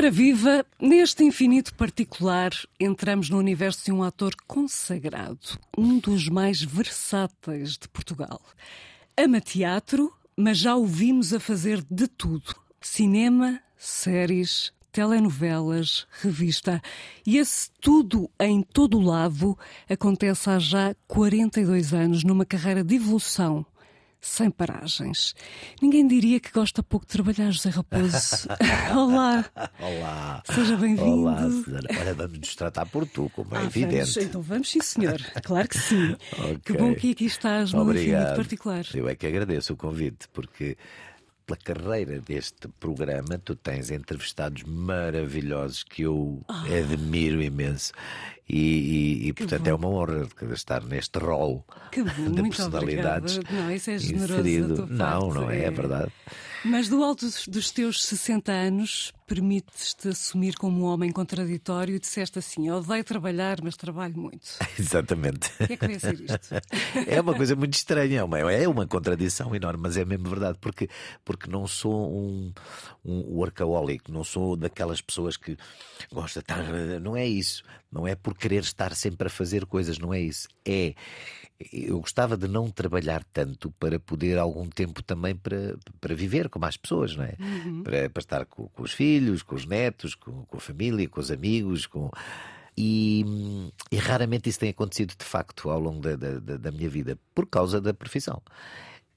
Ora viva, neste infinito particular entramos no universo de um ator consagrado, um dos mais versáteis de Portugal. Ama teatro, mas já o vimos a fazer de tudo: cinema, séries, telenovelas, revista. E esse tudo em todo o lado acontece há já 42 anos numa carreira de evolução sem paragens. Ninguém diria que gosta pouco de trabalhar, José Raposo. Olá. Olá. Seja bem-vindo. Olá, Susana. Olha, vamos nos tratar por tu, como é Ah, evidente. vamos, então vamos, sim, senhor. Claro que sim. Ok. Que bom que aqui estás num infinito particular. Eu é que agradeço o convite, porque pela carreira deste programa tu tens entrevistados maravilhosos que eu Ah. admiro imenso. E, e- e, portanto é uma honra estar neste rol Que bom, de personalidades. obrigada. Não, isso é generoso. Não, parte, não é, é verdade. Mas do alto dos, dos teus 60 anos, permites-te assumir como um homem contraditório e disseste assim: eu odeio trabalhar, mas trabalho muito. Exatamente. O que é que veio a ser isto? É uma coisa muito estranha, é uma, é uma contradição enorme, mas é mesmo verdade, porque, porque não sou um, um workaholic, não sou daquelas pessoas que gosta de estar. Não é isso. Não é por querer estar sempre a fazer coisas, não é isso. É. Eu gostava de não trabalhar tanto para poder algum tempo também para, para viver como as pessoas, não é? Para, para estar com, com os filhos, com os netos, com, com a família, com os amigos, com. E, e raramente isso tem acontecido de facto ao longo da, da, da- da minha vida, por causa da profissão.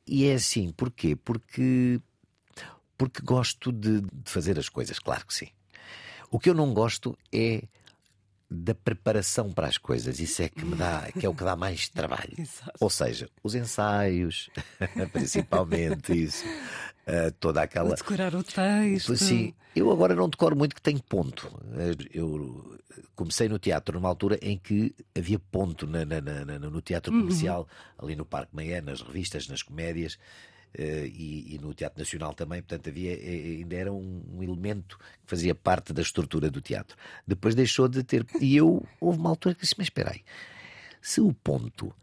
E é assim, porquê? Porque, porque gosto de, de fazer as coisas, claro que sim. O que eu não gosto é da preparação para as coisas, isso é que me dá, que é o que dá mais trabalho. Ou seja, os ensaios, principalmente isso, eh, toda aquela. decorar o texto. Sim, eu agora não decoro muito que tenho ponto. Eu comecei no teatro numa altura em que havia ponto na- na- na- no teatro comercial, ali no Parque Maia, nas revistas, nas comédias. Eh, e, e no Teatro Nacional também, portanto havia eh, ainda era um, um elemento que fazia parte da estrutura do teatro. Depois deixou de ter. E eu houve uma altura que disse: Mas espera aí, se o ponto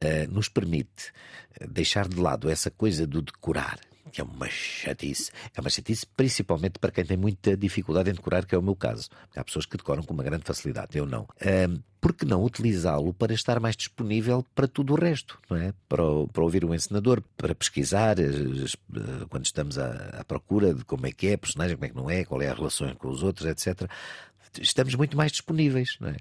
eh, nos permite eh, deixar de lado essa coisa do decorar, que é uma chatice, é uma chatice principalmente para quem tem muita dificuldade em decorar, que é o meu caso. Há pessoas que decoram com uma grande facilidade, eu não. Ahm, por que não utilizá-lo para estar mais disponível para tudo o resto, não é? Para, para ouvir o encenador, para pesquisar, as- eh, quando estamos à, à procura de como é que é a personagem, como é que não é, qual é a relação com os outros, etc. Estamos muito mais disponíveis, não é?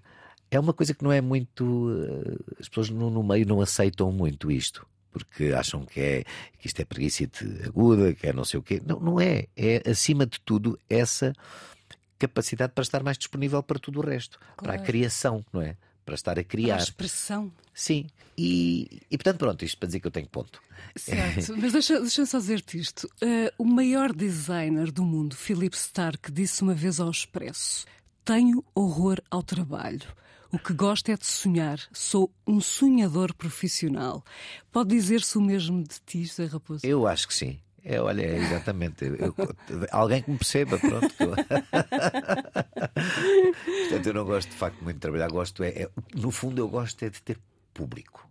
É uma coisa que não é muito. eh, As pessoas no meio não aceitam muito isto. Porque acham que, é, que isto é preguiça aguda, que é não sei o quê. Não, não é. É, acima de tudo, essa capacidade para estar mais disponível para tudo o resto. Para a Claro. criação, não é? Para estar a Para a criar. expressão. Sim. E, e portanto, pronto, isto para dizer que eu tenho ponto. Certo, mas deixa- deixa-me só dizer-te isto. Eh, o maior designer do mundo, Philip Stark, disse uma vez ao Expresso: Tenho horror ao trabalho. O que gosto é de sonhar. Sou um sonhador profissional. Pode dizer-se o mesmo de ti, José Raposo? Eu acho que sim. É, olha, é exatamente. Eu- alguém que me perceba, pronto. Portanto, eu não gosto de facto muito de trabalhar. Gosto é, é- no fundo, eu gosto é de ter público.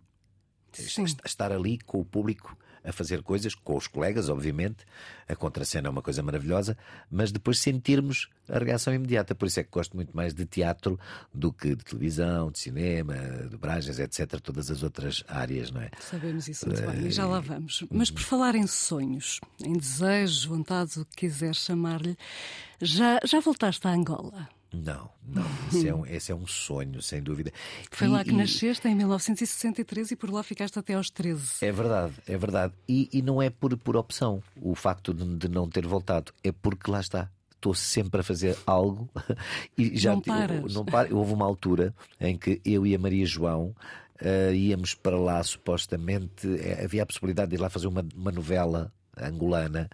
Sim. Estar ali com o público a fazer coisas, com os colegas, obviamente. A contracena é uma coisa maravilhosa, mas depois sentirmos a reação imediata. Por isso é que gosto muito mais de teatro do que de televisão, de cinema, de dobragens, etc. Todas as outras áreas, não é? Sabemos isso muito bem, e já Eh, lá vamos. Mas por falar em sonhos, em desejos, vontades, o que quiser chamar-lhe, já, já voltaste a Angola? Não, não. Esse é um, esse é um sonho, sem dúvida. Foi E- lá que e- nasceste, em 1963, e por lá ficaste até aos 13. É verdade, é verdade. E, e não é por, por opção o facto de, de não ter voltado. É porque lá está. Estou sempre a fazer algo e já Não paras. não paro. Houve uma altura em que eu e a Maria João eh, íamos para lá, supostamente. eh, havia a possibilidade de ir lá fazer uma, uma novela angolana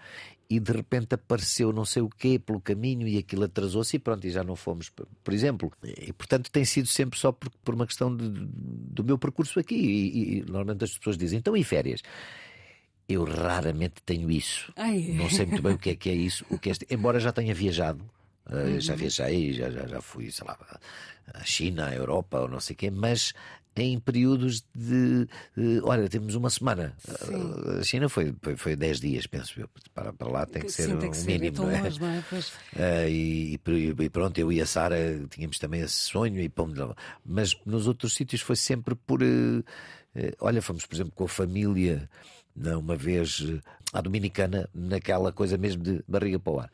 e de repente apareceu não sei o quê pelo caminho e aquilo atrasou-se e pronto, e já não fomos, por exemplo. E portanto tem sido sempre só por, por uma questão de- do meu percurso aqui. E, e normalmente as pessoas dizem, então e férias? Eu raramente tenho isso. Ai. Não sei muito bem o que é que é isso. O que é este... Embora já tenha viajado, eh, já viajei, já, já, já fui, sei lá, à China, à Europa ou não sei o quê, mas em períodos de, de olha, temos uma semana. Sim. A China foi, foi, foi 10 dias, penso eu. Para, para lá tem que ser Sim, tem um que ser. mínimo. Então, não é? longe, não é? Pois. Uh, e, e, pronto, eu e a Sara tínhamos também esse sonho, e pomos mas nos outros sítios foi sempre por. Uh, uh, olha, fomos, por exemplo, com a família, uma vez à Dominicana, naquela coisa mesmo de barriga para o ar.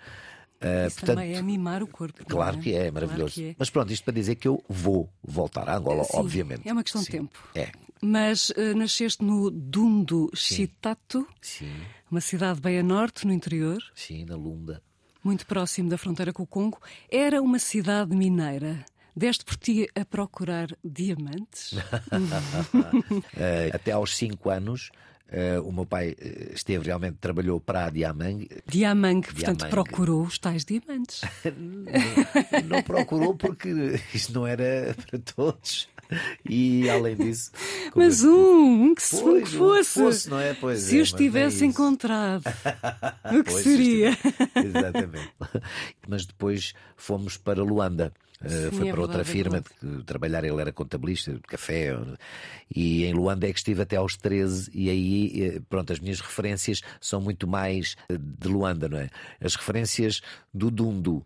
Uh, Isso portanto, também é mimar o corpo. Claro é? que é, é maravilhoso. Claro que é. Mas pronto, isto para dizer que eu vou voltar a Angola, Sim, obviamente. É uma questão Sim. de tempo. É. Mas uh, nasceste no Dundo Chitato, Sim. uma cidade bem a norte, no interior. Sim, na Lunda. Muito próximo da fronteira com o Congo. Era uma cidade mineira. Deste por ti a procurar diamantes? uh, até aos 5 anos Uh, o meu pai uh, esteve realmente, trabalhou para a Diamang. Diamang, portanto, Diamang. procurou os tais diamantes. não, não procurou porque isto não era para todos. E além disso. Mas um, um que, se, pois, um que fosse. fosse não é? Pois se é, os tivesse é encontrado, o que seria? Exatamente. Mas depois fomos para Luanda. Uh, foi é para outra verdade, firma é de, trabalhar, ele era contabilista de café e em Luanda é que estive até aos 13 e aí, eh, pronto, as minhas referências são muito mais eh, de Luanda, não é? As referências do Dundu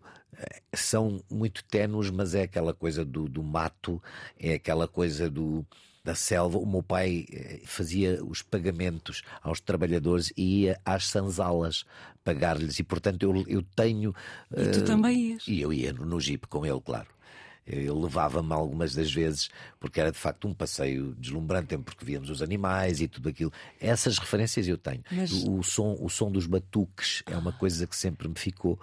são muito ténues, mas é aquela coisa do, do mato, é aquela coisa do da selva, o meu pai fazia os pagamentos aos trabalhadores e ia às sanzalas pagar-lhes. E, portanto, eu, eu tenho. E tu uh, também ias? E eu ia no, no Jeep com ele, claro. Ele levava-me algumas das vezes, porque era de facto um passeio deslumbrante, porque víamos os animais e tudo aquilo. Essas referências eu tenho. Mas... O, som, o som dos batuques é uma coisa que sempre me ficou,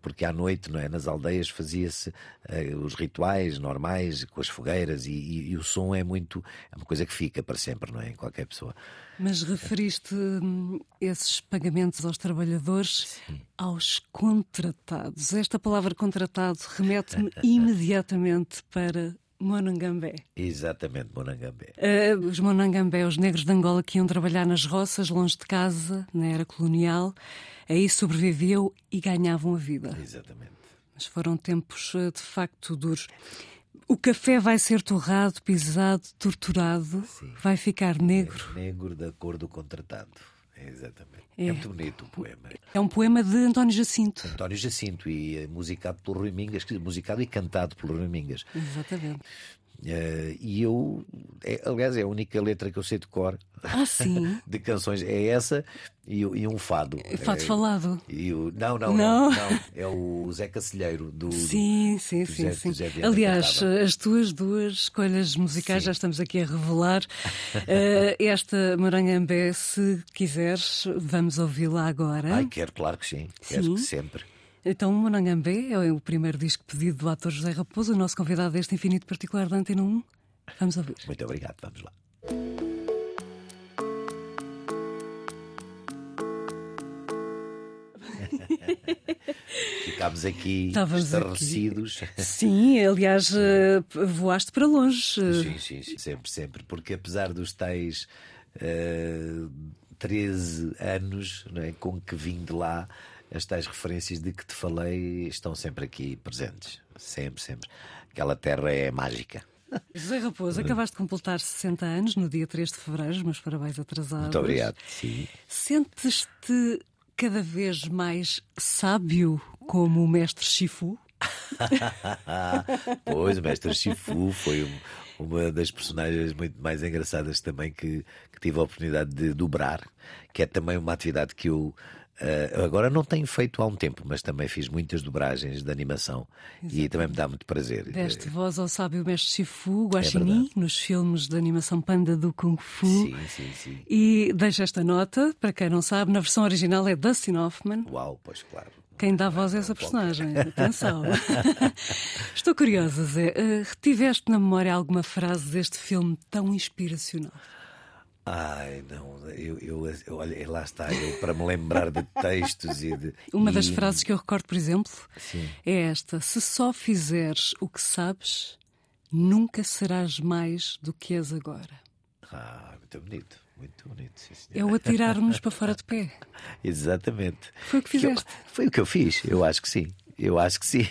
porque à noite, não é? Nas aldeias fazia-se uh, os rituais normais, com as fogueiras, e, e, e, o som é muito. é uma coisa que fica para sempre, não é? Em qualquer pessoa. Mas referiste hum, esses pagamentos aos trabalhadores Sim. aos contratados. Esta palavra contratado remete-me imediatamente para Monangambé. Exatamente, Monangambé. Uh, os Monangambé, os negros de Angola que iam trabalhar nas roças, longe de casa, na era colonial, aí sobreviviam e ganhavam a vida. Exatamente. Mas foram tempos de facto duros. O café vai ser torrado, pisado, torturado, Sim. vai ficar negro. É negro da cor do contratado. É, exatamente. É. é. muito bonito o poema. É um poema de António Jacinto. António Jacinto e é musicado pelo Rui Mingas, musicado e cantado pelo Rui Mingas. Exatamente. Uh, e eu, é, aliás, é a única letra que eu sei de cor ah, de canções. É essa e, e um fado. Fado é, falado. E o, não, não, não, não, É o Zé Cacilheiro do. Sim, sim, do sim. Zé, sim. Aliás, as tuas duas escolhas musicais sim. já estamos aqui a revelar. uh, esta Morangambé, se quiseres, vamos ouvi-la agora. Ai, quero, claro que sim. sim. Quero que sempre. Então, o Monangambé é o primeiro disco pedido do ator José Raposo, o nosso convidado deste Infinito Particular da Antena 1. Vamos ouvir. Muito obrigado, vamos lá. Ficámos aqui Estávamos estarrecidos. Aqui. Sim, aliás, eh, voaste para longe. Sim, sim, sim, sempre, sempre. Porque apesar dos tais uh, 13 anos é, com que vim de lá, as tais referências de que te falei estão sempre aqui presentes. Sempre, sempre. Aquela terra é mágica. José Raposo, acabaste de completar 60 anos no dia 3 de fevereiro, meus parabéns atrasados. Muito obrigado. Sentes-te cada vez mais sábio como o mestre Shifu? pois, o mestre Shifu foi um, uma das personagens muito mais engraçadas também que, que tive a oportunidade de dobrar, que é também uma atividade que eu Uh, agora não tenho feito há um tempo, mas também fiz muitas dobragens de animação e também me dá muito prazer. Deste voz ao sábio mestre Shifu, Guaxinim, é nos filmes de animação Panda do Kung Fu. Sim, sim, sim. E deixo esta nota, para quem não sabe, na versão original é Dustin Hoffman. Uau, pois claro. Quem dá voz a essa personagem? Atenção. Estou curiosa, Zé. Uh, retiveste na memória alguma frase deste filme tão inspiracional? Ai, não, eu, eu, eu olha, lá está, eu para me lembrar de textos e de. Uma e... das frases que eu recordo, por exemplo, Sim. é esta: Se só fizeres o que sabes, nunca serás mais do que és agora. Ah, muito bonito, muito bonito. Sim, é o atirar-nos para fora de pé. Exatamente. Foi o que fizeste. Eu, foi o que eu fiz, eu acho que sim. Eu acho que sim.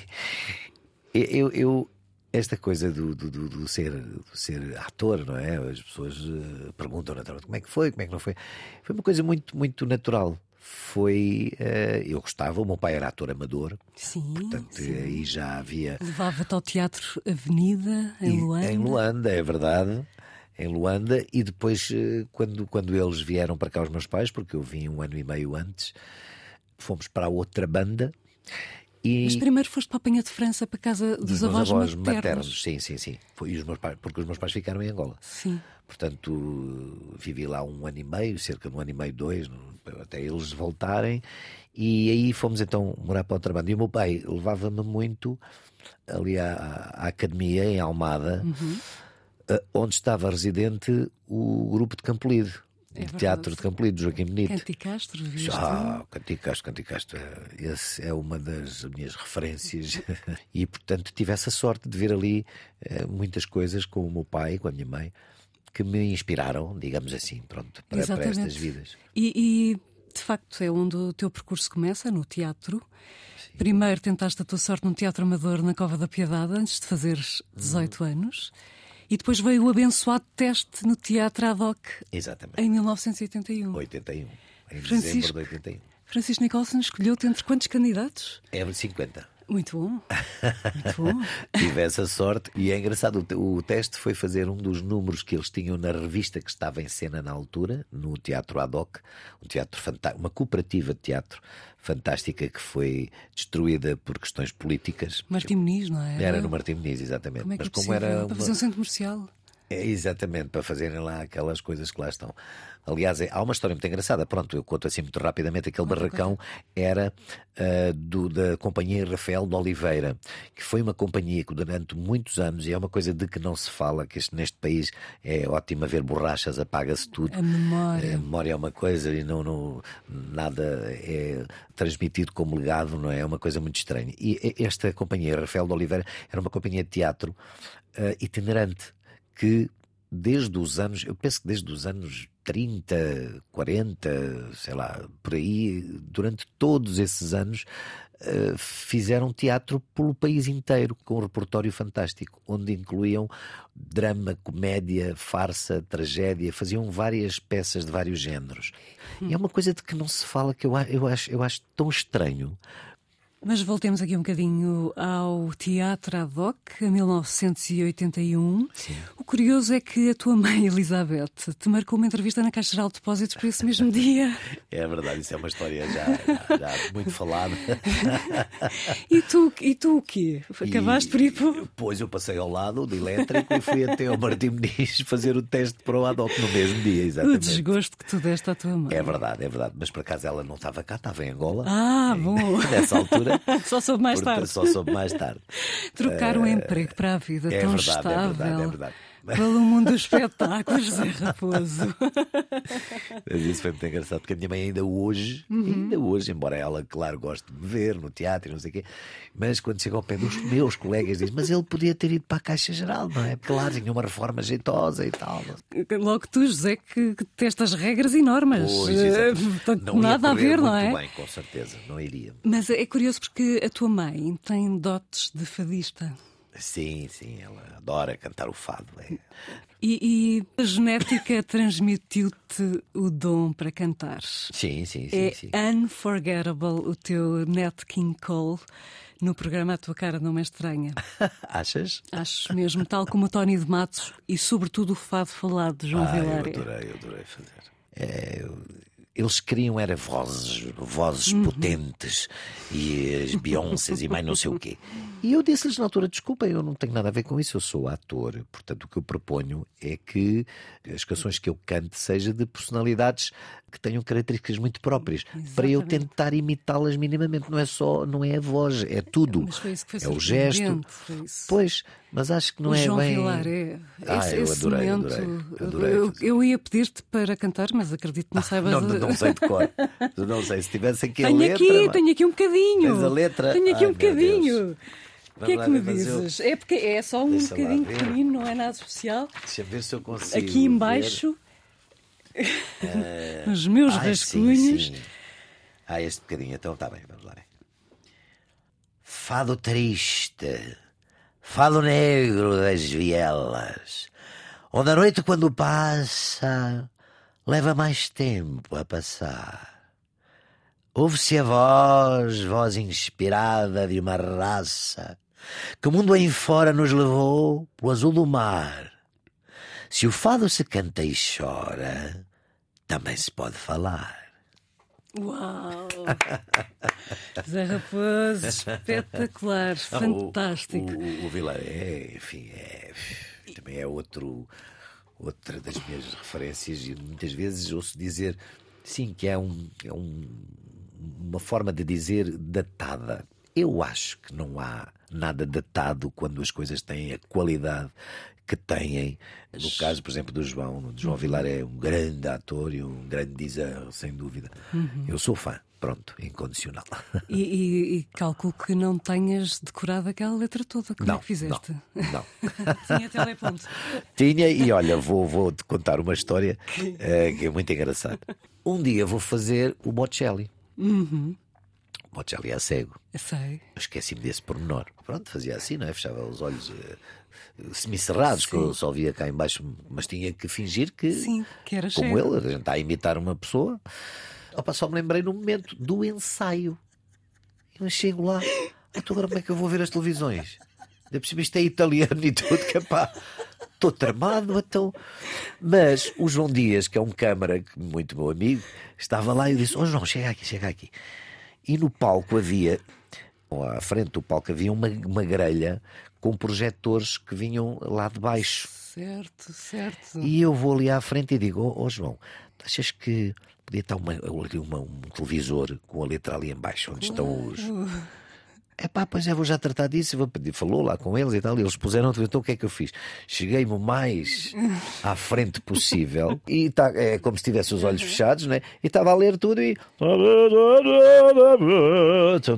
Eu, eu, esta coisa do, do, do, do ser, ser ator, não é? As pessoas uh, perguntam naturalmente como é que foi, como é que não foi. Foi uma coisa muito, muito natural. Foi. Uh, eu gostava, o meu pai era ator amador. Sim. Portanto, sim. aí já havia. Levava-te ao Teatro Avenida, em Luanda. Em Luanda, é verdade. Em Luanda, e depois, uh, quando, quando eles vieram para cá, os meus pais, porque eu vim um ano e meio antes, fomos para outra banda e... Mas primeiro foste para a Penha de França, para a casa dos, dos avós, avós maternos. maternos. Sim, sim, sim. Foi, os meus pais, porque os meus pais ficaram em Angola. Sim. Portanto, vivi lá um ano e meio, cerca de um ano e meio, dois, até eles voltarem. E aí fomos então morar para outra banda. E o meu pai levava-me muito ali à, à, academia, em Almada, uhum. onde estava residente o grupo de Campolide. É Teatro de Campolido, Joaquim Benito. Canticastro, viste? Ah, Canticastro, Canticastro. Esse é uma das minhas referências. e, portanto, tive essa sorte de ver ali eh, muitas coisas com o meu pai, com a minha mãe, que me inspiraram, digamos assim, pronto, para, para estas vidas. E, e, de facto, é onde o teu percurso começa, no teatro. Sim. Primeiro tentaste a tua sorte num teatro amador na Cova da Piedade, antes de fazeres 18 hum. anos. E depois veio o abençoado teste no Teatro Ad hoc. Exatamente. Em 1981. 81. Em Francisco, dezembro de 81. Francisco Nicholson escolheu-te entre quantos candidatos? É 50. Muito bom. Muito bom. Tive essa sorte e é engraçado. O, o, teste foi fazer um dos números que eles tinham na revista que estava em cena na altura, no Teatro Ad hoc, um teatro uma cooperativa de teatro fantástica que foi destruída por questões políticas. Martim Muniz, não é? Era no Martim Muniz, exatamente. Como é que Mas é como era uma... para fazer um centro comercial? É, exatamente, para fazerem lá aquelas coisas que lá estão. Aliás, é, há uma história muito engraçada. Pronto, eu conto assim muito rapidamente. Aquele barracão era uh, do, da Companhia Rafael de Oliveira, que foi uma companhia que durante muitos anos, e é uma coisa de que não se fala, que este, neste país é ótimo haver borrachas, apaga-se tudo. A memória. A memória é uma coisa e não, não, nada é transmitido como legado, não é? É uma coisa muito estranha. E esta companhia Rafael de Oliveira era uma companhia de teatro uh, itinerante que desde os anos, eu penso que desde os anos 30, 40, sei lá, por aí, durante todos esses anos, uh, fizeram teatro pelo país inteiro, com um repertório fantástico, onde incluíam drama, comédia, farsa, tragédia, faziam várias peças de vários géneros. Hum. E é uma coisa de que não se fala que eu, eu, acho, eu acho tão estranho mas voltemos aqui um bocadinho ao Teatro Ad hoc, a 1981. Sim. O curioso é que a tua mãe, Elizabeth, te marcou uma entrevista na Caixa Geral de Depósitos para esse mesmo dia. É verdade, isso é uma história já, já, já muito falada. e, tu, e tu o quê? Acabaste e, por ir por... Pois eu passei ao lado do elétrico e fui até ao Martim Muniz fazer o teste para o Ad hoc no mesmo dia, exatamente. O desgosto que tu deste à tua mãe. É verdade, é verdade. Mas por acaso ela não estava cá, estava em Angola. Ah, bom. Nessa altura. só soube mais tarde. Só soube mais tarde. Trocar o um emprego para a vida é tão verdade, estável. É verdade, é verdade. Pelo mundo dos espetáculos, Zé Raposo. Mas isso foi muito engraçado, porque a minha mãe ainda hoje, uhum. ainda hoje, embora ela, claro, goste de me ver no teatro e não sei o quê, mas quando chega ao pé dos meus colegas diz, mas ele podia ter ido para a Caixa Geral, não é? Claro, tinha uma reforma jeitosa e tal. Logo tu, José, que, que testas regras e normas. Pois, portanto, não nada a ver, não é? bem, com certeza, não iria. Mas é curioso porque a tua mãe tem dotes de fadista. Sim, sim, ela adora cantar o fado. É. E, e, a genética transmitiu-te o dom para cantar. Sim, sim, sim. É sim. unforgettable o teu Nat King Cole no programa A Tua Cara Não É Estranha. Achas? Acho mesmo, tal como o Tony de Matos e sobretudo o fado falado de João ah, Vilar. Eu adorei, eu adorei fazer. É, eu eles queriam era vozes, vozes uhum. potentes e as Beyoncés e mais não sei o quê. E eu disse-lhes na altura: desculpa, eu não tenho nada a ver com isso, eu sou ator. Portanto, o que eu proponho é que as canções que eu cante sejam de personalidades que tenham características muito próprias, Exatamente. para eu tentar imitá-las minimamente. Não é só, não é a voz, é tudo. é o gesto. Pois, mas acho que não o é João bem. Vilar é. Ah, esse, eu adorei, momento, adorei, adorei eu, eu, ia pedir-te para cantar, mas acredito que não saibas. não, não, não sei de cor. não sei, se tivesse aqui tenho a letra. Aqui, tenho aqui um bocadinho. Tens a letra? Tenho aqui Ai, um bocadinho. O que é que me dizes? Eu... É porque é só um Deixa bocadinho pequenino, não é nada especial. Deixa ver se eu consigo. Aqui embaixo, uh... os meus Ai, rascunhos. Sim, sim. Ah, este bocadinho, então está bem, vamos lá. Fado triste, Fado negro das vielas, onde a noite quando passa leva mais tempo a passar. Ouve-se a voz, voz inspirada de uma raça que o mundo em fora nos levou pro azul do mar. Se o fado se canta e chora, também se pode falar. Uau! Zé Raposo, espetacular, fantástico. O, o, o Vilaré, enfim, é, também é outro, outra das minhas referências e muitas vezes ouço dizer, sim, que é, um, é um, uma forma de dizer datada. Eu acho que não há nada datado quando as coisas têm a qualidade que têm. No caso, por exemplo, do João, do João Vilar é um grande ator e um grande dizer, sem dúvida. Uhum. Eu sou fã. Pronto, incondicional. E, e, e, calculo que não tenhas decorado aquela letra toda. Como não, é que fizeste? Não. não. Tinha teleponto. Tinha, e olha, vou, vou te contar uma história uh, que é muito engraçada. Um dia vou fazer o Bocelli. Uhum. O Bocelli é cego. Eu sei. Esqueci-me desse pormenor. Pronto, fazia assim, não é? Fechava os olhos. Uh, semicerrados, que eu só via cá embaixo, mas tinha que fingir que, Sim, que era como ele, a gente está a imitar uma pessoa. Opa, só me lembrei no momento do ensaio. Eu chego lá, então agora como é que eu vou ver as televisões? Por cima isto é italiano e tudo, que pá, estou tramado, então. Mas o João Dias, que é um câmara, muito meu amigo, estava lá e eu disse: oh, João, chega aqui, chega aqui. E no palco havia, à frente do palco, havia uma, uma grelha com projetores que vinham lá de baixo. Certo, certo. E eu vou ali à frente e digo: Ó oh, oh, João, achas que podia estar uma, uma, um televisor com a letra ali embaixo, onde estão os. É pá, pois é, vou já tratar disso. Vou pedir. Falou lá com eles e tal. E eles puseram. Então o que é que eu fiz? Cheguei-me o mais à frente possível. E tá, é como se tivesse os olhos fechados, né? E estava a ler tudo e.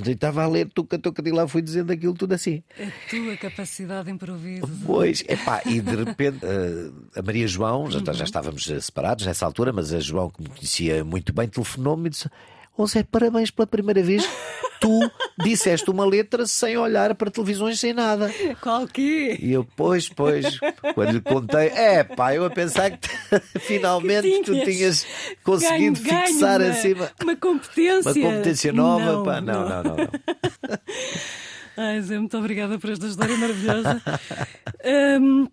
E estava a ler tuca, tuca. E lá fui dizendo aquilo tudo assim. A tua capacidade de improviso. Pois, é pá. E de repente a Maria João, já, já estávamos separados nessa altura, mas a João, que me conhecia muito bem, telefonou-me e disse. Ô Zé, parabéns pela primeira vez. Tu disseste uma letra sem olhar para televisões, sem nada. Qual que? E eu, pois, pois, quando lhe contei, é pá, eu a pensar que finalmente que tu tinhas conseguido ganho, fixar ganho, acima uma competência. Uma competência nova, não, pá, não, não, não. não. Ai, Zé, muito obrigada por esta história maravilhosa. um,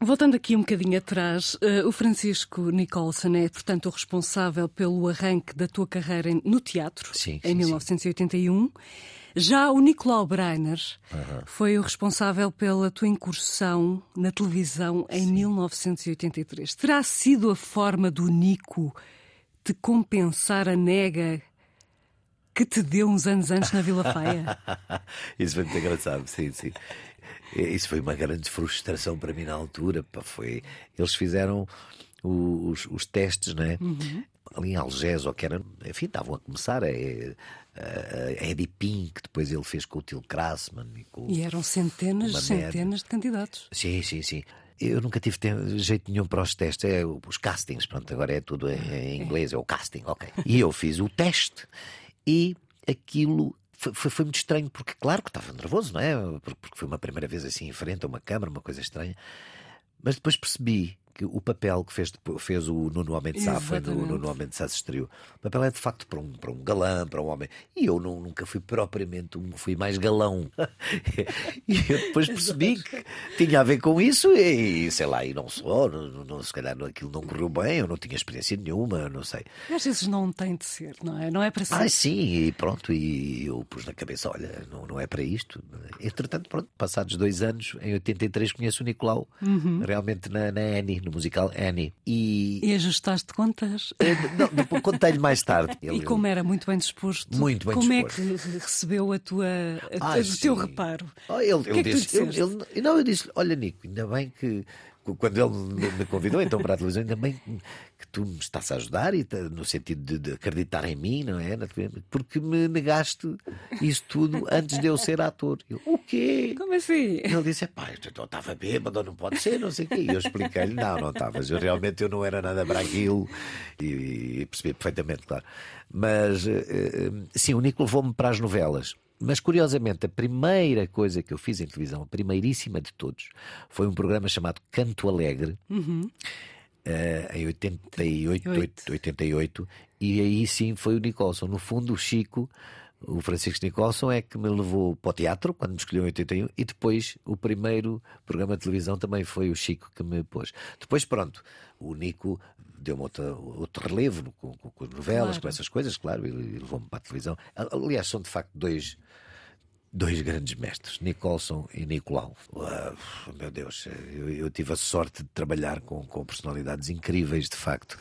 Voltando aqui um bocadinho atrás, uh, o Francisco Nicholson é, portanto, o responsável pelo arranque da tua carreira no teatro, sim, em sim, 1981. Sim. Já o Nicolau Breiner foi o responsável pela tua incursão na televisão em sim. 1983. Terá sido a forma do Nico de compensar a nega que te deu uns anos antes na Vila Faia? Isso foi muito engraçado, sim, sim. Isso foi uma grande frustração para mim na altura. Pá, foi... Eles fizeram os, os testes, né? Uhum. Ali em Algés, ou que era, enfim, estavam a começar. É, a Eddie Pink, que depois ele fez com o Till Krasman. E, com, e eram centenas, centenas de candidatos. Sim, sim, sim. Eu nunca tive tempo, jeito nenhum para os testes, é os castings, pronto, agora é tudo em, em inglês, é o casting, ok. E eu fiz o teste e aquilo foi, foi, foi, muito estranho, porque claro que estava nervoso, não é? Porque foi uma primeira vez assim em frente a uma câmara, uma coisa estranha. Mas depois percebi que o papel que fez, fez o Nuno Homem de foi no Nuno Homem de estreou. O papel é de facto para um, para um galã, para um homem. E eu não, nunca fui propriamente um, fui mais galão. e eu depois percebi que tinha a ver com isso e sei lá, e não só, não, não, se calhar aquilo não correu bem, eu não tinha experiência nenhuma, não sei. Às vezes não tem de ser, não é? Não é para ser. Ah, sim, e pronto, e eu pus na cabeça, olha, não, não é para isto. Entretanto, pronto, passados dois anos, em 83 conheço o Nicolau, uhum. realmente na, na Annie no musical Annie. E, e ajustaste contas? Não, contei-lhe mais tarde. Ele, e como era muito bem disposto, muito bem como disposto. é que recebeu a tua, a, Ai, o teu reparo? Oh, ele, que é que disse, ele, ele, não, eu disse: Olha, Nico, ainda bem que quando ele me convidou então para a televisão, ainda bem que tu me estás a ajudar, e no sentido de, de, acreditar em mim, não é? Porque me negaste isso tudo antes de eu ser ator. Eu, o quê? Como assim? Ele disse: pá, eu estava bêbado, não pode ser, não sei o quê. E eu expliquei-lhe: não, não estavas. Eu realmente eu não era nada para aquilo. E, e percebi perfeitamente, claro. Mas, sim, o Nico levou-me para as novelas. Mas curiosamente, a primeira coisa que eu fiz em televisão, a primeiríssima de todos, foi um programa chamado Canto Alegre, Uhum. eh, em 88, Oito. 88, e aí sim foi o Nicholson. No fundo, o Chico, o Francisco Nicholson, é que me levou para o teatro quando me escolheu em 81, e depois o primeiro programa de televisão também foi o Chico que me pôs. Depois, pronto, o Nico deu-me outro relevo com, com, com as novelas, Claro. com essas coisas, claro, e e levou-me para a televisão. Aliás, são de facto dois dois grandes mestres, Nicholson e Nicolau. Ah, meu Deus, eu, eu tive a sorte de trabalhar com, com personalidades incríveis, de facto,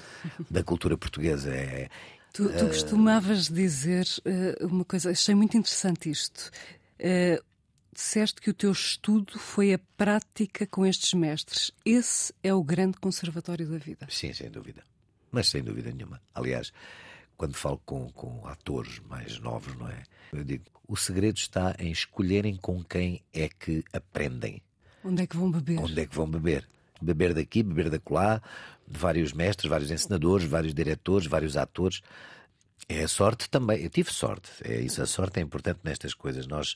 da cultura portuguesa. É, Tu, tu costumavas dizer eh, uma coisa, achei muito interessante isto. Disseste que o teu estudo foi a prática com estes mestres. Esse é o grande conservatório da vida. sim, sem dúvida. Mas sem dúvida nenhuma. Aliás, quando falo com, com atores mais novos, não é? Eu digo, o segredo está em escolherem com quem é que aprendem. Onde é que vão beber? Onde é que vão beber? Beber daqui, beber da lá, de vários mestres, vários encenadores, vários diretores, vários atores. É a sorte também. Eu tive sorte. É isso, a sorte é importante nestas coisas. Nós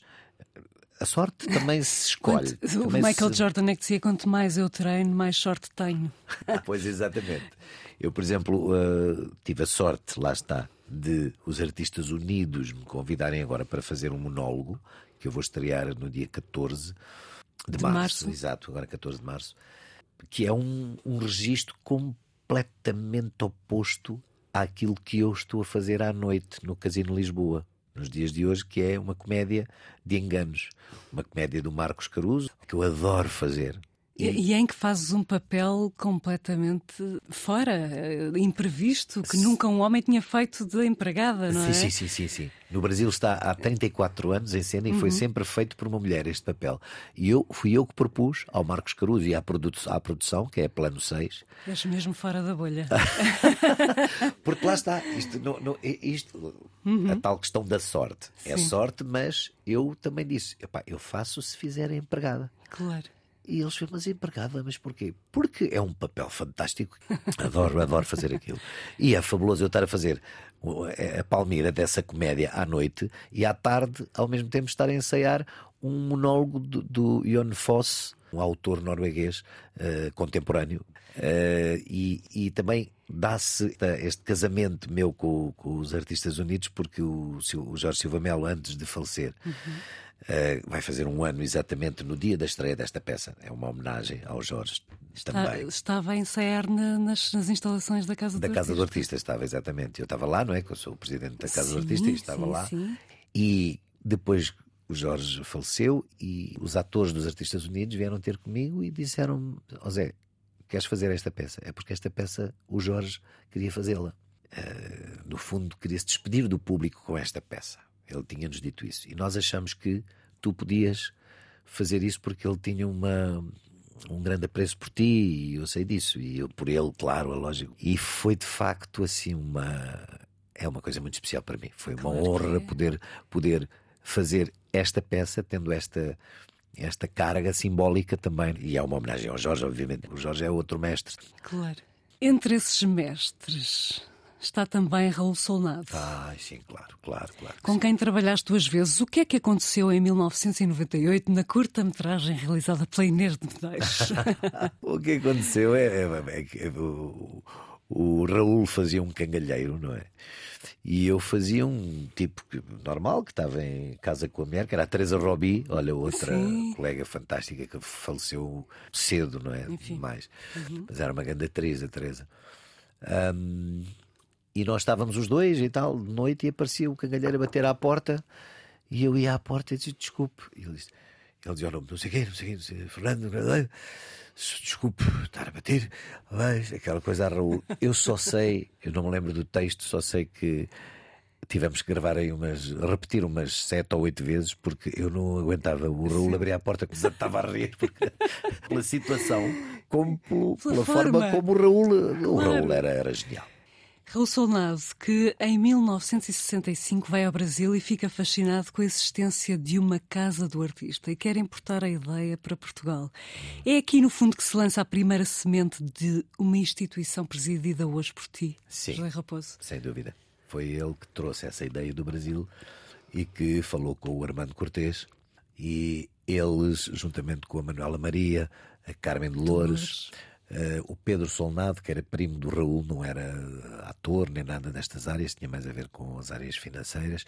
a sorte também se escolhe. Quanto- o Também Michael se- Jordan é que dizia: quanto mais eu treino, mais sorte tenho. Pois, exatamente. Eu, por exemplo, eh, tive a sorte, lá está, de os Artistas Unidos me convidarem agora para fazer um monólogo, que eu vou estrear no dia 14 de, De março, março. Exato, agora 14 de março. Que é um, um registro completamente oposto àquilo que eu estou a fazer à noite no Casino Lisboa. Nos dias de hoje, que é uma comédia de enganos. Uma comédia do Marcos Caruso, que eu adoro fazer. E, e em que fazes um papel completamente fora, eh, imprevisto, que nunca um homem tinha feito de empregada, não sim, é? sim, sim, sim, sim. No Brasil está há 34 anos em cena e Uhum. foi sempre feito por uma mulher este papel. E eu fui eu que propus ao Marcos Caruso e à, produ à produção, que é Plano 6, És mesmo fora da bolha. porque lá está, isto, não, não- é- isto a tal questão da sorte. É Uhum. Sim. sorte, mas eu também disse: "Epá, eu faço se fizer a empregada. claro. E eles falam, mas empregada, mas porquê? Porque é um papel fantástico. Adoro, adoro fazer aquilo. E é fabuloso eu estar a fazer o- a Palmira dessa comédia à noite e à tarde, ao mesmo tempo, estar a ensaiar um monólogo do, Jon Fosse, um autor norueguês eh, contemporâneo. Eh, e, e também dá-se esta- este casamento meu com, com os Artistas Unidos, porque o, o Jorge Silva Melo, antes de falecer, Uh, vai fazer um ano exatamente no dia da estreia desta peça. É uma homenagem ao Jorge Está- também. estava a ensaiar na- nas, nas instalações da Casa Da do Casa do Artista. Artista estava exatamente. Eu estava lá, não é? Que eu sou o presidente da Casa do Sim, Artista e estava sim, lá. sim. E depois o Jorge faleceu e os atores dos Artistas Unidos vieram ter comigo e disseram: Ó Zé, queres fazer esta peça? É porque esta peça o Jorge queria fazê-la. Uh, no fundo, queria se despedir do público com esta peça. Ele tinha-nos dito isso. E nós achamos que tu podias fazer isso porque ele tinha uma, um grande apreço por ti e eu sei disso. E eu por ele, claro, é lógico. E foi de facto assim uma. É uma coisa muito especial para mim. Foi uma Claro honra é. poder, poder fazer esta peça, tendo esta, esta carga simbólica também. E é uma homenagem ao Jorge, obviamente. O Jorge é outro mestre. Claro. Entre esses mestres está também Raul Solnado. Ah, sim, claro, claro, claro. que Com sim. quem trabalhaste duas vezes, o que é que aconteceu em 1998 na curta-metragem realizada pela Inês de Medeiros? O que aconteceu é, é- é que o, o Raul fazia um cangalheiro, não é? E eu fazia um tipo normal, que estava em casa com a mulher, que era a Teresa Robi, olha, outra Sim. colega fantástica que faleceu cedo, não é? Enfim. Uhum. Mais. Mas era uma grande atriz, a Teresa. Ahm, e nós estávamos os dois e tal, de noite, e aparecia o cangalheiro a bater à porta, e eu ia à porta e disse: Desculpe. E ele disse: Ele dizia: "Oh, Não sei o quê, não sei o quê, não sei, Fernando, Fernando, desculpe estar a bater, mas aquela coisa a Raul. Eu só sei, eu não me lembro do texto, só sei que tivemos que gravar aí umas, repetir umas sete ou oito vezes, porque eu não aguentava. O Raul abria a porta me estava a rir, porque, pela situação, como Pela pela, forma. forma. como o Raul, o Claro. Raul era, era genial. Raul Solnado, que em 1965 vai ao Brasil e fica fascinado com a existência de uma casa do artista e quer importar a ideia para Portugal. É aqui, no fundo, que se lança a primeira semente de uma instituição presidida hoje por ti, Sim. José Raposo. Sem dúvida. Foi ele que trouxe essa ideia do Brasil e que falou com o Armando Cortês e eles, juntamente com a Manuela Maria, a Carmen de Loures, uh, o Pedro Solnado, que era primo do Raul, não era ator nem nada destas áreas, tinha mais a ver com as áreas financeiras,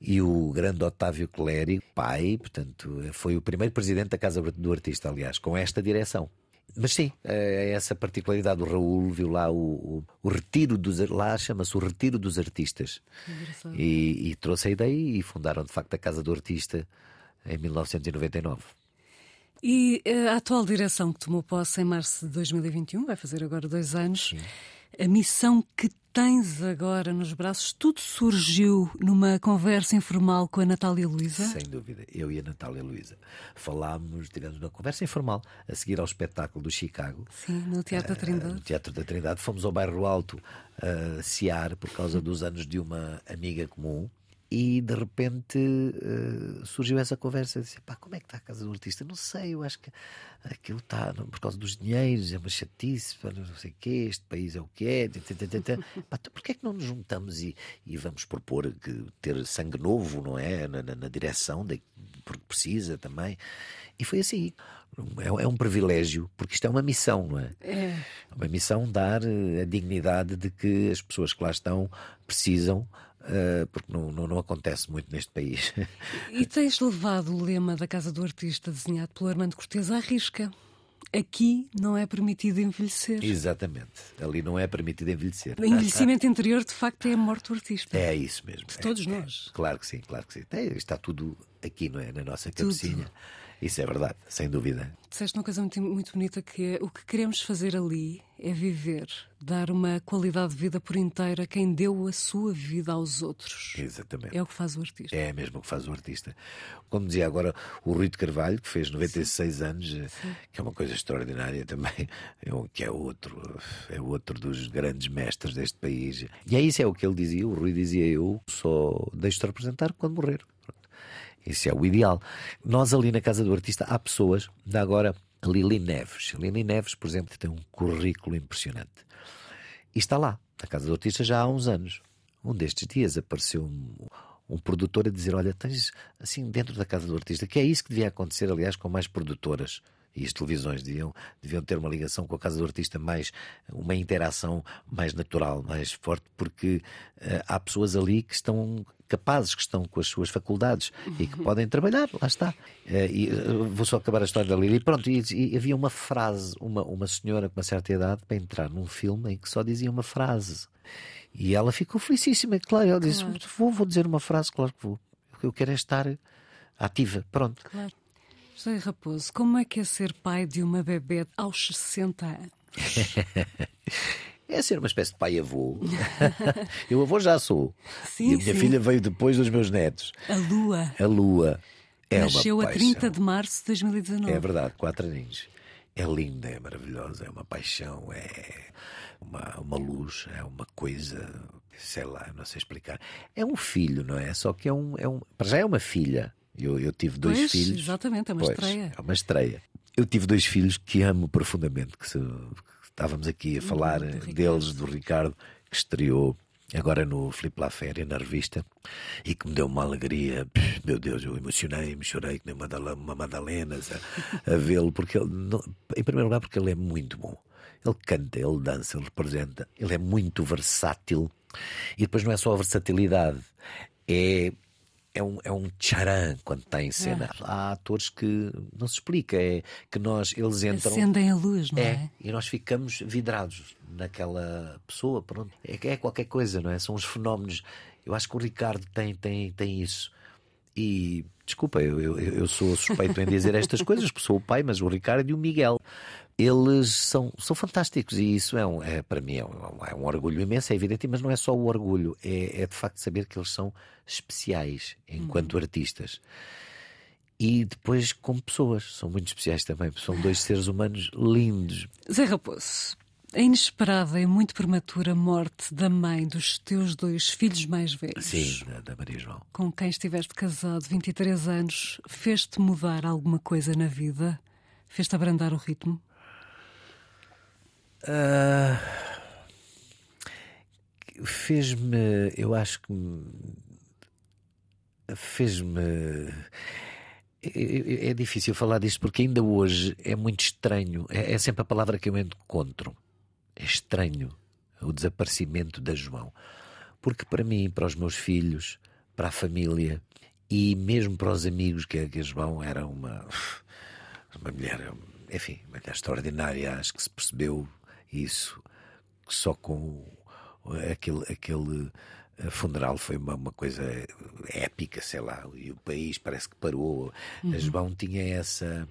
e o grande Otávio Cléry, pai, portanto, foi o primeiro presidente da Casa do Artista, aliás, com esta direção. Mas sim, é essa particularidade. O Raul viu lá o, o, o retiro dos lá chama-se o retiro dos artistas e, e, trouxe a ideia e fundaram de facto a Casa do Artista em 1999. E eh, a atual direção que tomou posse em março de 2021, vai fazer agora dois anos, sim. a missão que tens agora nos braços, tudo surgiu numa conversa informal com a Natália Luísa? Sem dúvida, eu e a Natália Luísa. Falámos, tivemos uma conversa informal a seguir ao espetáculo do Chicago. Sim, no Teatro da Trindade. Uh, no Teatro da Trindade. Fomos ao Bairro Alto a uh, Ciar por causa dos anos de uma amiga comum e de repente uh, surgiu essa conversa. Eu disse: pá, como é que está a casa do artista? Não sei, eu acho que aquilo está por causa dos dinheiros, é uma chatice, não sei o quê, este país é o que é. pá, então porquê é que não nos juntamos e, e vamos propor que ter sangue novo, não é? Na, na, na direção, de, porque precisa também. E foi assim. É, é, um privilégio, porque isto é uma missão, não é? É, é uma missão dar eh, a dignidade de que as pessoas que lá estão precisam porque não, não, não, acontece muito neste país. E tens levado o lema da Casa do Artista, desenhado pelo Armando Cortês, à risca. Aqui não é permitido envelhecer. Exatamente. Ali não é permitido envelhecer. O envelhecimento interior, de facto, é a morte do artista. É isso mesmo. De é, todos nós. É, claro que sim, claro que sim. É, está tudo aqui, não é? Na nossa cabecinha. Tudo. Isso é verdade, sem dúvida. Disseste uma coisa muito, muito bonita que é o que queremos fazer ali é viver, dar uma qualidade de vida por inteira a quem deu a sua vida aos outros. Exatamente. É o que faz o artista. É mesmo o que faz o artista. Como dizia agora o Rui de Carvalho, que fez 96 Sim. anos, Sim. que é uma coisa extraordinária também, é que é outro, é outro dos grandes mestres deste país. E é isso é o que ele dizia, o Rui dizia eu só deixo de representar quando morrer. Isso é o ideal. Nós ali na Casa do Artista há pessoas, ainda agora Lili Neves. Lili Neves, por exemplo, tem um currículo impressionante. E está lá, na Casa do Artista, já há uns anos. Um destes dias apareceu um, um produtor a dizer: Olha, tens assim dentro da Casa do Artista, que é isso que devia acontecer, aliás, com mais produtoras e as televisões deviam, deviam ter uma ligação com a casa do artista mais, uma interação mais natural, mais forte, porque uh, há pessoas ali que estão capazes, que estão com as suas faculdades uhum. e que uhum. podem trabalhar, lá está. Uh, e, uh, vou só acabar a história da Lili. Pronto, e, e, havia uma frase, uma, uma senhora com uma certa idade, para entrar num filme em que só dizia uma frase. E ela ficou felicíssima, claro. Ela disse: claro. vou, vou dizer uma frase, claro que vou. Eu quero é estar ativa. Pronto. Claro. José Raposo, como é que é ser pai de uma bebê aos 60 anos? é ser uma espécie de pai-avô. eu avô já sou. Sim, e a minha sim. filha veio depois dos meus netos. A Lua. A Lua. É Nasceu a 30 de março de 2019. É verdade, quatro aninhos. É linda, é maravilhosa, é uma paixão, é uma, uma luz, é uma coisa, sei lá, não sei explicar. É um filho, não é? Só que é um. É um para já é uma filha. Eu, eu tive dois pois, filhos. Exatamente, é uma pois, estreia. É uma estreia. Eu tive dois filhos que amo profundamente, que, se, que estávamos aqui a hum, falar do deles, do Ricardo, que estreou agora no Filipe La Féria, na revista, e que me deu uma alegria. Meu Deus, eu emocionei-me, chorei que nem uma, uma Madalena a, a vê-lo, porque ele, não, em primeiro lugar, porque ele é muito bom. Ele canta, ele dança, ele representa, ele é muito versátil. E depois não é só a versatilidade, é é um, é um tcharam quando está em cena. É. Há atores que não se explica, é que nós, eles entram. Acendem a luz, não é? é? E nós ficamos vidrados naquela pessoa, pronto. É, é qualquer coisa, não é? São os fenómenos. Eu acho que o Ricardo tem, tem, tem isso. E desculpa, eu, eu, eu sou suspeito em dizer estas coisas, porque sou o pai, mas o Ricardo e o Miguel eles são, são fantásticos e isso é, um, é para mim é um, é um, orgulho imenso, é evidente, mas não é só o orgulho, é, é de facto saber que eles são especiais enquanto uhum. artistas. E depois como pessoas, são muito especiais também, são dois seres humanos lindos. Zé Raposo, a inesperada e muito prematura morte da mãe dos teus dois filhos mais velhos. Sim, da Maria João. Com quem estiveste casado 23 anos, fez-te mudar alguma coisa na vida? Fez-te abrandar o ritmo? Uh, Fez-me, eu acho que fez-me. É, é, é difícil falar disto porque ainda hoje é muito estranho. É, é sempre a palavra que eu encontro. É estranho o desaparecimento da João. Porque para mim, para os meus filhos, para a família e mesmo para os amigos, que, que a João era uma, uma mulher, enfim, uma mulher extraordinária. Acho que se percebeu isso só com aquele, aquele eh, funeral foi uma, uma, coisa épica, sei lá, e o país parece que parou. Uhum. A João tinha essa,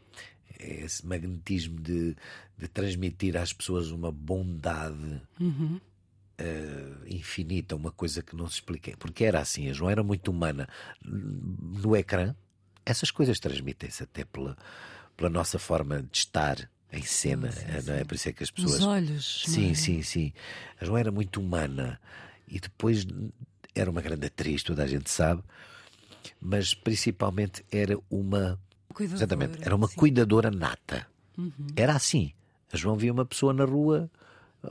esse magnetismo de, de transmitir às pessoas uma bondade. Uhum. Uh, infinita, uma coisa que não se explica. Porque era assim, a João era muito humana. No ecrã, essas coisas transmitem-se até pela, pela nossa forma de estar em cena, sim, sim, não é? Por isso é que as pessoas. Os olhos. Sim, é? sim, sim. A João era muito humana e depois era uma grande atriz, toda a gente sabe, mas principalmente era uma. Cuidadora, exatamente, era uma sim. cuidadora nata. Uhum. Era assim. A João via uma pessoa na rua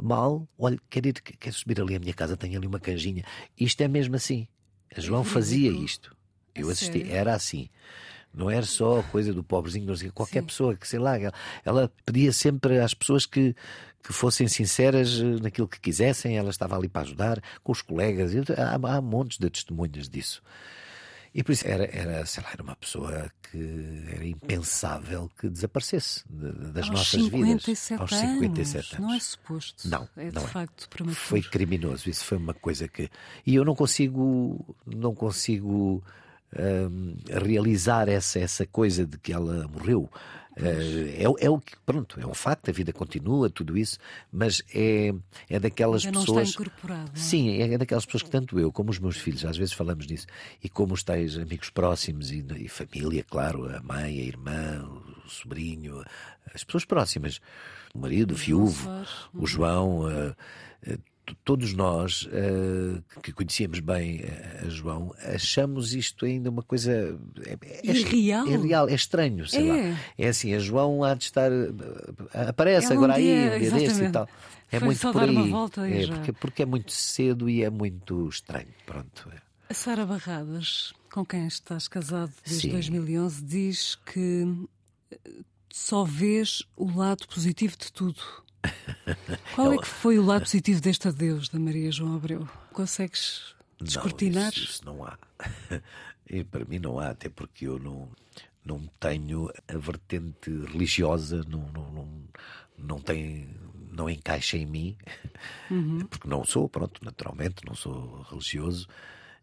mal, olha, quer ir, quer subir ali à minha casa, tenho ali uma canjinha. Isto é mesmo assim. A João fazia isto. Eu assisti, era assim. Não era só a coisa do pobrezinho, não sei, qualquer Sim. pessoa que, sei lá, ela, ela pedia sempre às pessoas que, que fossem sinceras eh, naquilo que quisessem, ela estava ali para ajudar, com os colegas, há, há montes de testemunhas disso. E por isso era, era, sei lá, era uma pessoa que era impensável que desaparecesse das aos nossas 57 vidas. Aos 57 anos. Não é suposto. Não. É de não é. facto prematuro. Foi criminoso. Isso foi uma coisa que. E eu não consigo. Não consigo realizar essa, essa coisa de que ela morreu. Uh, é, é, o que, pronto, é um facto, a vida continua, tudo isso, mas é, é daquelas não pessoas. Está incorporado, é? Sim, é daquelas pessoas que tanto eu como os meus filhos, às vezes falamos disso, e como os tais amigos próximos e, e família, claro, a mãe, a irmã, o sobrinho, as pessoas próximas, o marido, o viúvo, o João, uh, uh, todos nós uh, que conhecíamos bem a João achamos isto ainda uma coisa é, é, real. é real, é estranho, sei é. lá. É assim, a João há de estar aparece agora um dia, aí, um dia deste e tal. É Foi muito por aí. é, porque, porque, é muito cedo e é muito estranho. Pronto. É. A Sara Barradas, com quem estás casado desde Sim. 2011, diz que só vês o lado positivo de tudo. Qual é que foi o lado positivo deste adeus da Maria João Abreu? Consegues descortinar? Não, isso, isso não há. E para mim não há, até porque eu não, não tenho a vertente religiosa, não, não, não, não, tem, não encaixa em mim, uhum. porque não sou, pronto, naturalmente, não sou religioso.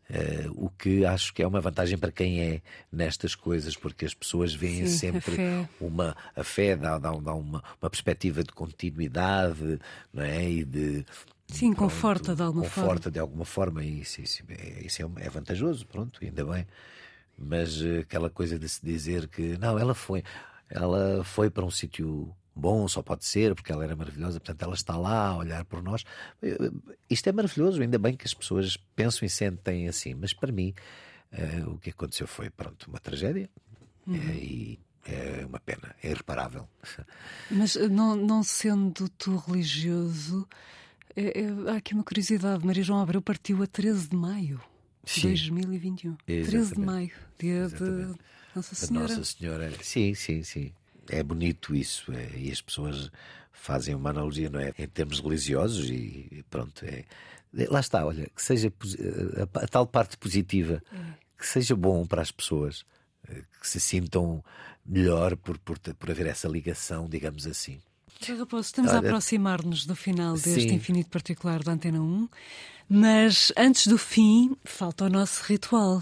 Uh, o que acho que é uma vantagem para quem é nestas coisas, porque as pessoas veem Sim, sempre a uma a fé dá, dá, dá uma, uma perspectiva de continuidade, não é? E de Sim, pronto, conforta de alguma conforta forma. Conforta de alguma forma, e isso, isso, é, isso é, é, vantajoso, pronto, ainda bem. Mas uh, aquela coisa de se dizer que não, ela foi, ela foi para um sítio bom, só pode ser, porque ela era maravilhosa, portanto ela está lá a olhar por nós. Isto é maravilhoso, ainda bem que as pessoas pensam e sentem assim, mas para mim uh, o que aconteceu foi, pronto, uma tragédia uhum. uh, e é uma pena, é irreparável. Mas eh, não, não sendo tu religioso, é, é, há aqui uma curiosidade: Maria João Abreu partiu a 13 de maio de 2021. Exatamente. 13 de maio, dia Exatamente. de Nossa Senhora. Nossa Senhora, sim, sim, sim é bonito isso é, e as pessoas fazem uma analogia não é em termos religiosos e pronto é, é lá está olha que seja a, a tal parte positiva que seja bom para as pessoas eh, que se sintam melhor por, por, por haver essa ligação digamos assim Estamos a aproximar-nos do final deste Sim. infinito particular da Antena 1, mas antes do fim, falta o nosso ritual.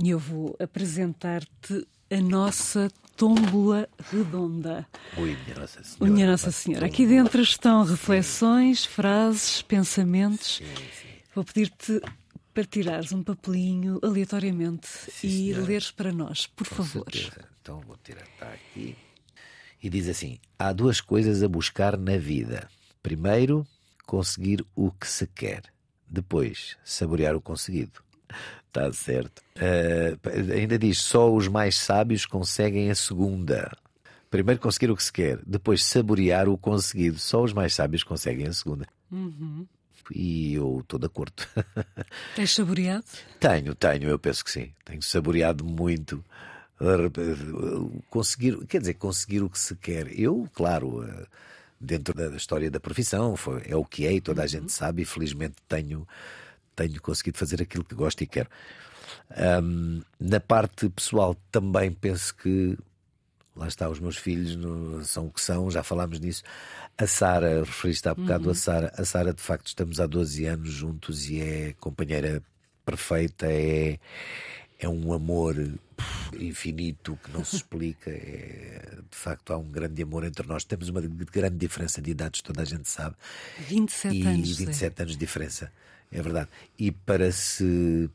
E eu vou apresentar-te a nossa tómbola redonda. Ui, minha Nossa Senhora. Minha Nossa Senhora. Aqui dentro estão reflexões, frases, pensamentos. Sim, sim. Vou pedir-te para tirares um papelinho aleatoriamente sim, e senhora. leres para nós, por Com favor. Certeza. Então vou tirar está aqui. E diz assim: há duas coisas a buscar na vida. Primeiro, conseguir o que se quer. Depois, saborear o conseguido. Está certo. Uh, ainda diz: só os mais sábios conseguem a segunda. Primeiro conseguir o que se quer, depois saborear o conseguido. Só os mais sábios conseguem a segunda. Uhum. e eu estou de acordo. Tens saboreado? Tenho, tenho, eu penso que sim. Tenho saboreado muito. Conseguir, quer dizer, conseguir o que se quer. Eu, claro, eh, dentro da história da profissão, foi, é o que é e toda a gente sabe, e felizmente tenho, tenho conseguido fazer aquilo que gosto e quero. Um, na parte pessoal, também penso que lá está, os meus filhos no, são o que são, já falámos nisso. A Sara, referiste há bocado uhum. a Sara, a Sara de facto estamos há 12 anos juntos e é companheira perfeita, é, é um amor infinito que não se explica. É, de facto, há um grande amor entre nós. Temos uma grande diferença de idades, toda a gente sabe. 27 e anos. 27 é. anos de diferença, é verdade. E para se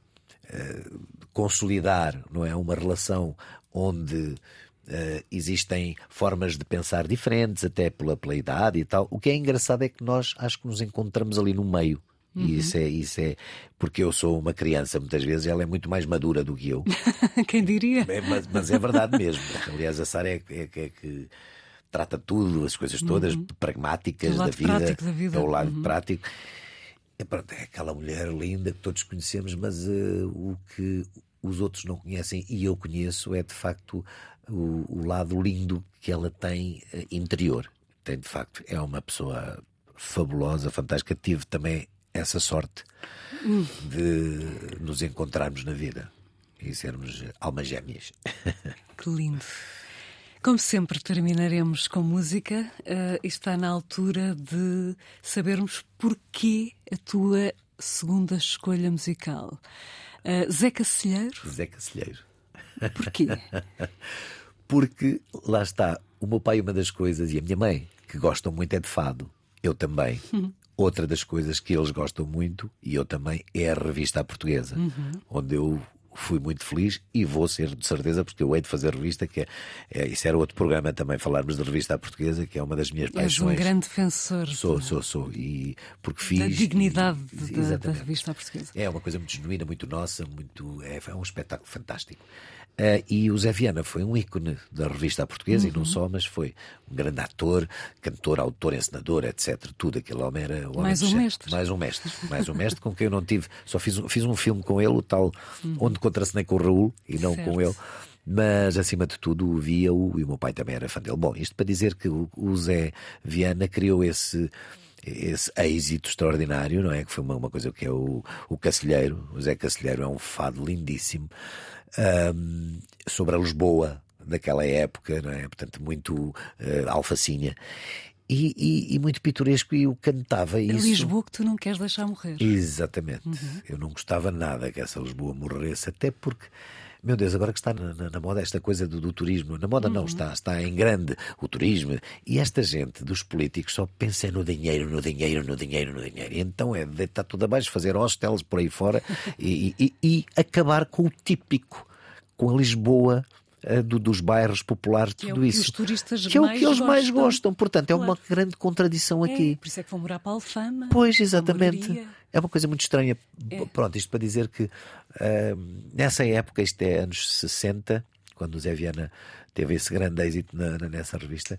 uh, consolidar não é, uma relação onde Uh, existem formas de pensar diferentes, até pela, pela idade e tal. O que é engraçado é que nós acho que nos encontramos ali no meio. Uhum. E isso é, isso é porque eu sou uma criança muitas vezes, ela é muito mais madura do que eu. Quem diria? É, mas, mas, é verdade mesmo. Aliás, a Sara é, é, é que trata tudo, as coisas todas uhum. pragmáticas da vida, da vida. É o lado uhum. prático. É, pronto, é aquela mulher linda que todos conhecemos, mas uh, o que os outros não conhecem e eu conheço é de facto o, o lado lindo que ela tem uh, interior. Tem de facto, é uma pessoa fabulosa, fantástica. Tive também essa sorte de nos encontrarmos na vida e sermos almas gêmeas. Que lindo. Como sempre, terminaremos com música. Uh, está na altura de sabermos porquê a tua segunda escolha musical. Uh, Zé Cacilheiro? Zé Cacilheiro. Porquê? Porque lá está, o meu pai, uma das coisas, e a minha mãe, que gostam muito é de fado. Eu também. Uhum. Outra das coisas que eles gostam muito, e eu também, é a revista portuguesa, uhum. onde eu fui muito feliz e vou ser de certeza, porque eu hei de fazer revista, que é, é, isso era outro programa também, falarmos de revista portuguesa, que é uma das minhas paixões. És um grande defensor. Sou, de... sou, sou. E porque fiz. Da dignidade e, da, da, revista portuguesa. É uma coisa muito genuína, muito nossa, muito, é, é um espetáculo fantástico. Uh, e o Zé Viana foi um ícone da revista portuguesa, uhum. e não uhum. só, mas foi um grande ator, cantor, autor, encenador, etc. Tudo aquele homem era um mais um mestre. Mais um mestre, mais um mestre com quem eu não tive. Só fiz, fiz um filme com ele, o tal uhum. Onde Contracenei com o Raul, e não certo. com ele. Mas, acima de tudo, via-o e o meu pai também era fã dele. Bom, isto para dizer que o, o Zé Viana criou esse esse êxito extraordinário, não é? Que foi uma, uma coisa que é o, o Cacilheiro, o Zé Cacilheiro é um fado lindíssimo um, sobre a Lisboa daquela época, não é? Portanto, muito uh, alfacinha. E, e, e, muito pitoresco e eu cantava a isso. Lisboa que tu não queres deixar morrer. Exatamente. Uhum. Eu não gostava nada que essa Lisboa morresse, até porque meu Deus, agora que está na, na, na moda esta coisa do, do, turismo, na moda uhum. não está, está em grande o turismo, e esta gente dos políticos só pensa no dinheiro, no dinheiro, no dinheiro, no dinheiro. E então é deitar tudo abaixo, fazer hostels por aí fora e, e, e acabar com o típico, com a Lisboa uh, do, dos bairros populares, que tudo é isso. Que é o que eles gostam. mais gostam. Portanto, é claro. uma grande contradição é, aqui. Por isso é que vão morar para a Alfama. Pois, exatamente. É uma coisa muito estranha. É. Pronto, isto para dizer que uh, nessa época, isto é anos 60, quando o Zé Viana teve esse grande êxito na, na, nessa revista.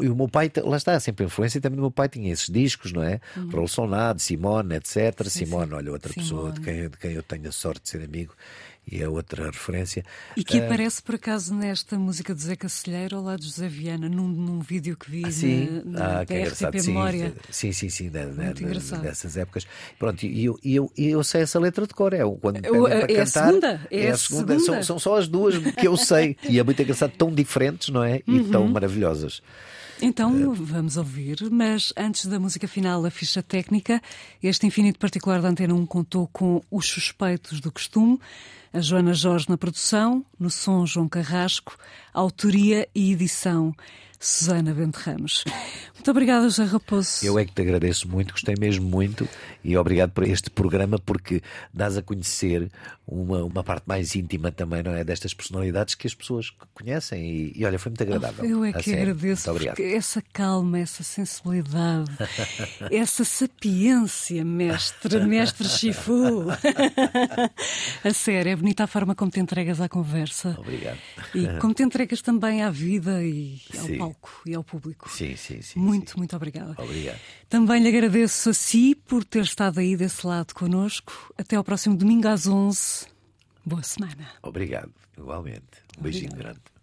E o meu pai, lá está, sempre influência, e também o meu pai tinha esses discos, não é? Uhum. Solnado, Simone, etc. Sim, Simone, sim. olha, outra Simone. pessoa de quem, de quem eu tenho a sorte de ser amigo e é outra referência. E que uh, aparece por acaso nesta música do Zé Cacilheiro ao lado de José Viana, num, num vídeo que vi ah, sim? na, na ah, que da RTP Memória. Sim, sim, sim, da, engraçado. dessas épocas. Pronto, e eu, eu, eu sei essa letra de cor, é quando eu, é, para é cantar. A segunda, é, é a segunda. São, são, só as duas que eu sei. e é muito engraçado, tão diferentes, não é? E uhum. tão maravilhosas. Então vamos ouvir, mas antes da música final, a ficha técnica, este infinito particular da Antena 1 contou com os suspeitos do costume, a Joana Jorge na produção, no som João Carrasco, autoria e edição Susana Bento Ramos. Muito obrigada, José Raposo. Eu é que te agradeço muito, gostei mesmo muito e obrigado por este programa porque dás a conhecer uma, uma parte mais íntima também, não é? Destas personalidades que as pessoas conhecem e, e olha, foi muito agradável. Eu é que agradeço essa calma, essa sensibilidade, essa sapiência, mestre, mestre Chifu. a sério, é bonita a forma como te entregas à conversa. Obrigado. E como te entregas também à vida e ao Sim. Palco e ao público. Sim, sim, sim. Muito Muito, muito obrigada. Obrigado. Também lhe agradeço a si por ter estado aí desse lado connosco. Até ao próximo domingo às 11. Boa semana. Obrigado, igualmente. Um beijinho grande.